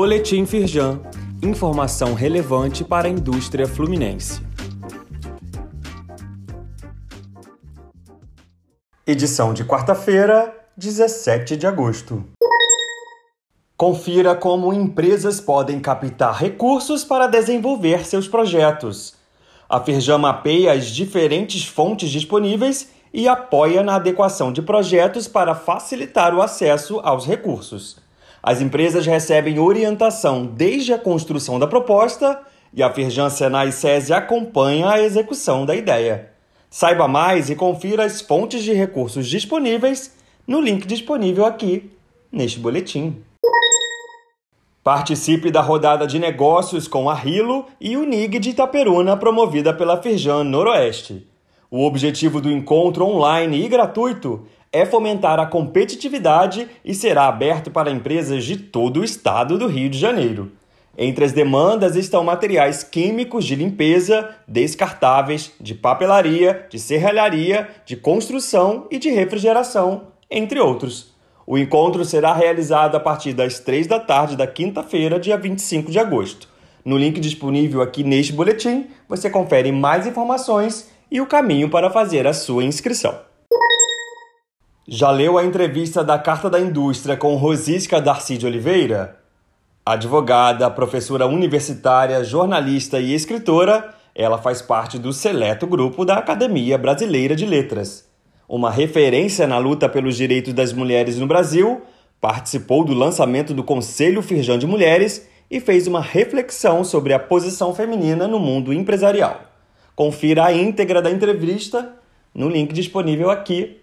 Boletim Firjan. Informação relevante para a indústria fluminense. Edição de quarta-feira, 17 de agosto. Confira como empresas podem captar recursos para desenvolver seus projetos. A Firjan mapeia as diferentes fontes disponíveis e apoia na adequação de projetos para facilitar o acesso aos recursos. As empresas recebem orientação desde a construção da proposta e a Firjan Senai SESI acompanha a execução da ideia. Saiba mais e confira as fontes de recursos disponíveis no link disponível aqui neste boletim. Participe da rodada de negócios com a Rilo e o NIG de Itaperuna promovida pela Firjan Noroeste. O objetivo do encontro online e gratuito é fomentar a competitividade e será aberto para empresas de todo o estado do Rio de Janeiro. Entre as demandas estão materiais químicos de limpeza, descartáveis, de papelaria, de serralharia, de construção e de refrigeração, entre outros. O encontro será realizado a partir das 3 da tarde da quinta-feira, dia 25 de agosto. No link disponível aqui neste boletim, você confere mais informações e o caminho para fazer a sua inscrição. Já leu a entrevista da Carta da Indústria com Rosisca Darcy de Oliveira? Advogada, professora universitária, jornalista e escritora, ela faz parte do seleto grupo da Academia Brasileira de Letras. Uma referência na luta pelos direitos das mulheres no Brasil, participou do lançamento do Conselho Firjan de Mulheres e fez uma reflexão sobre a posição feminina no mundo empresarial. Confira a íntegra da entrevista no link disponível aqui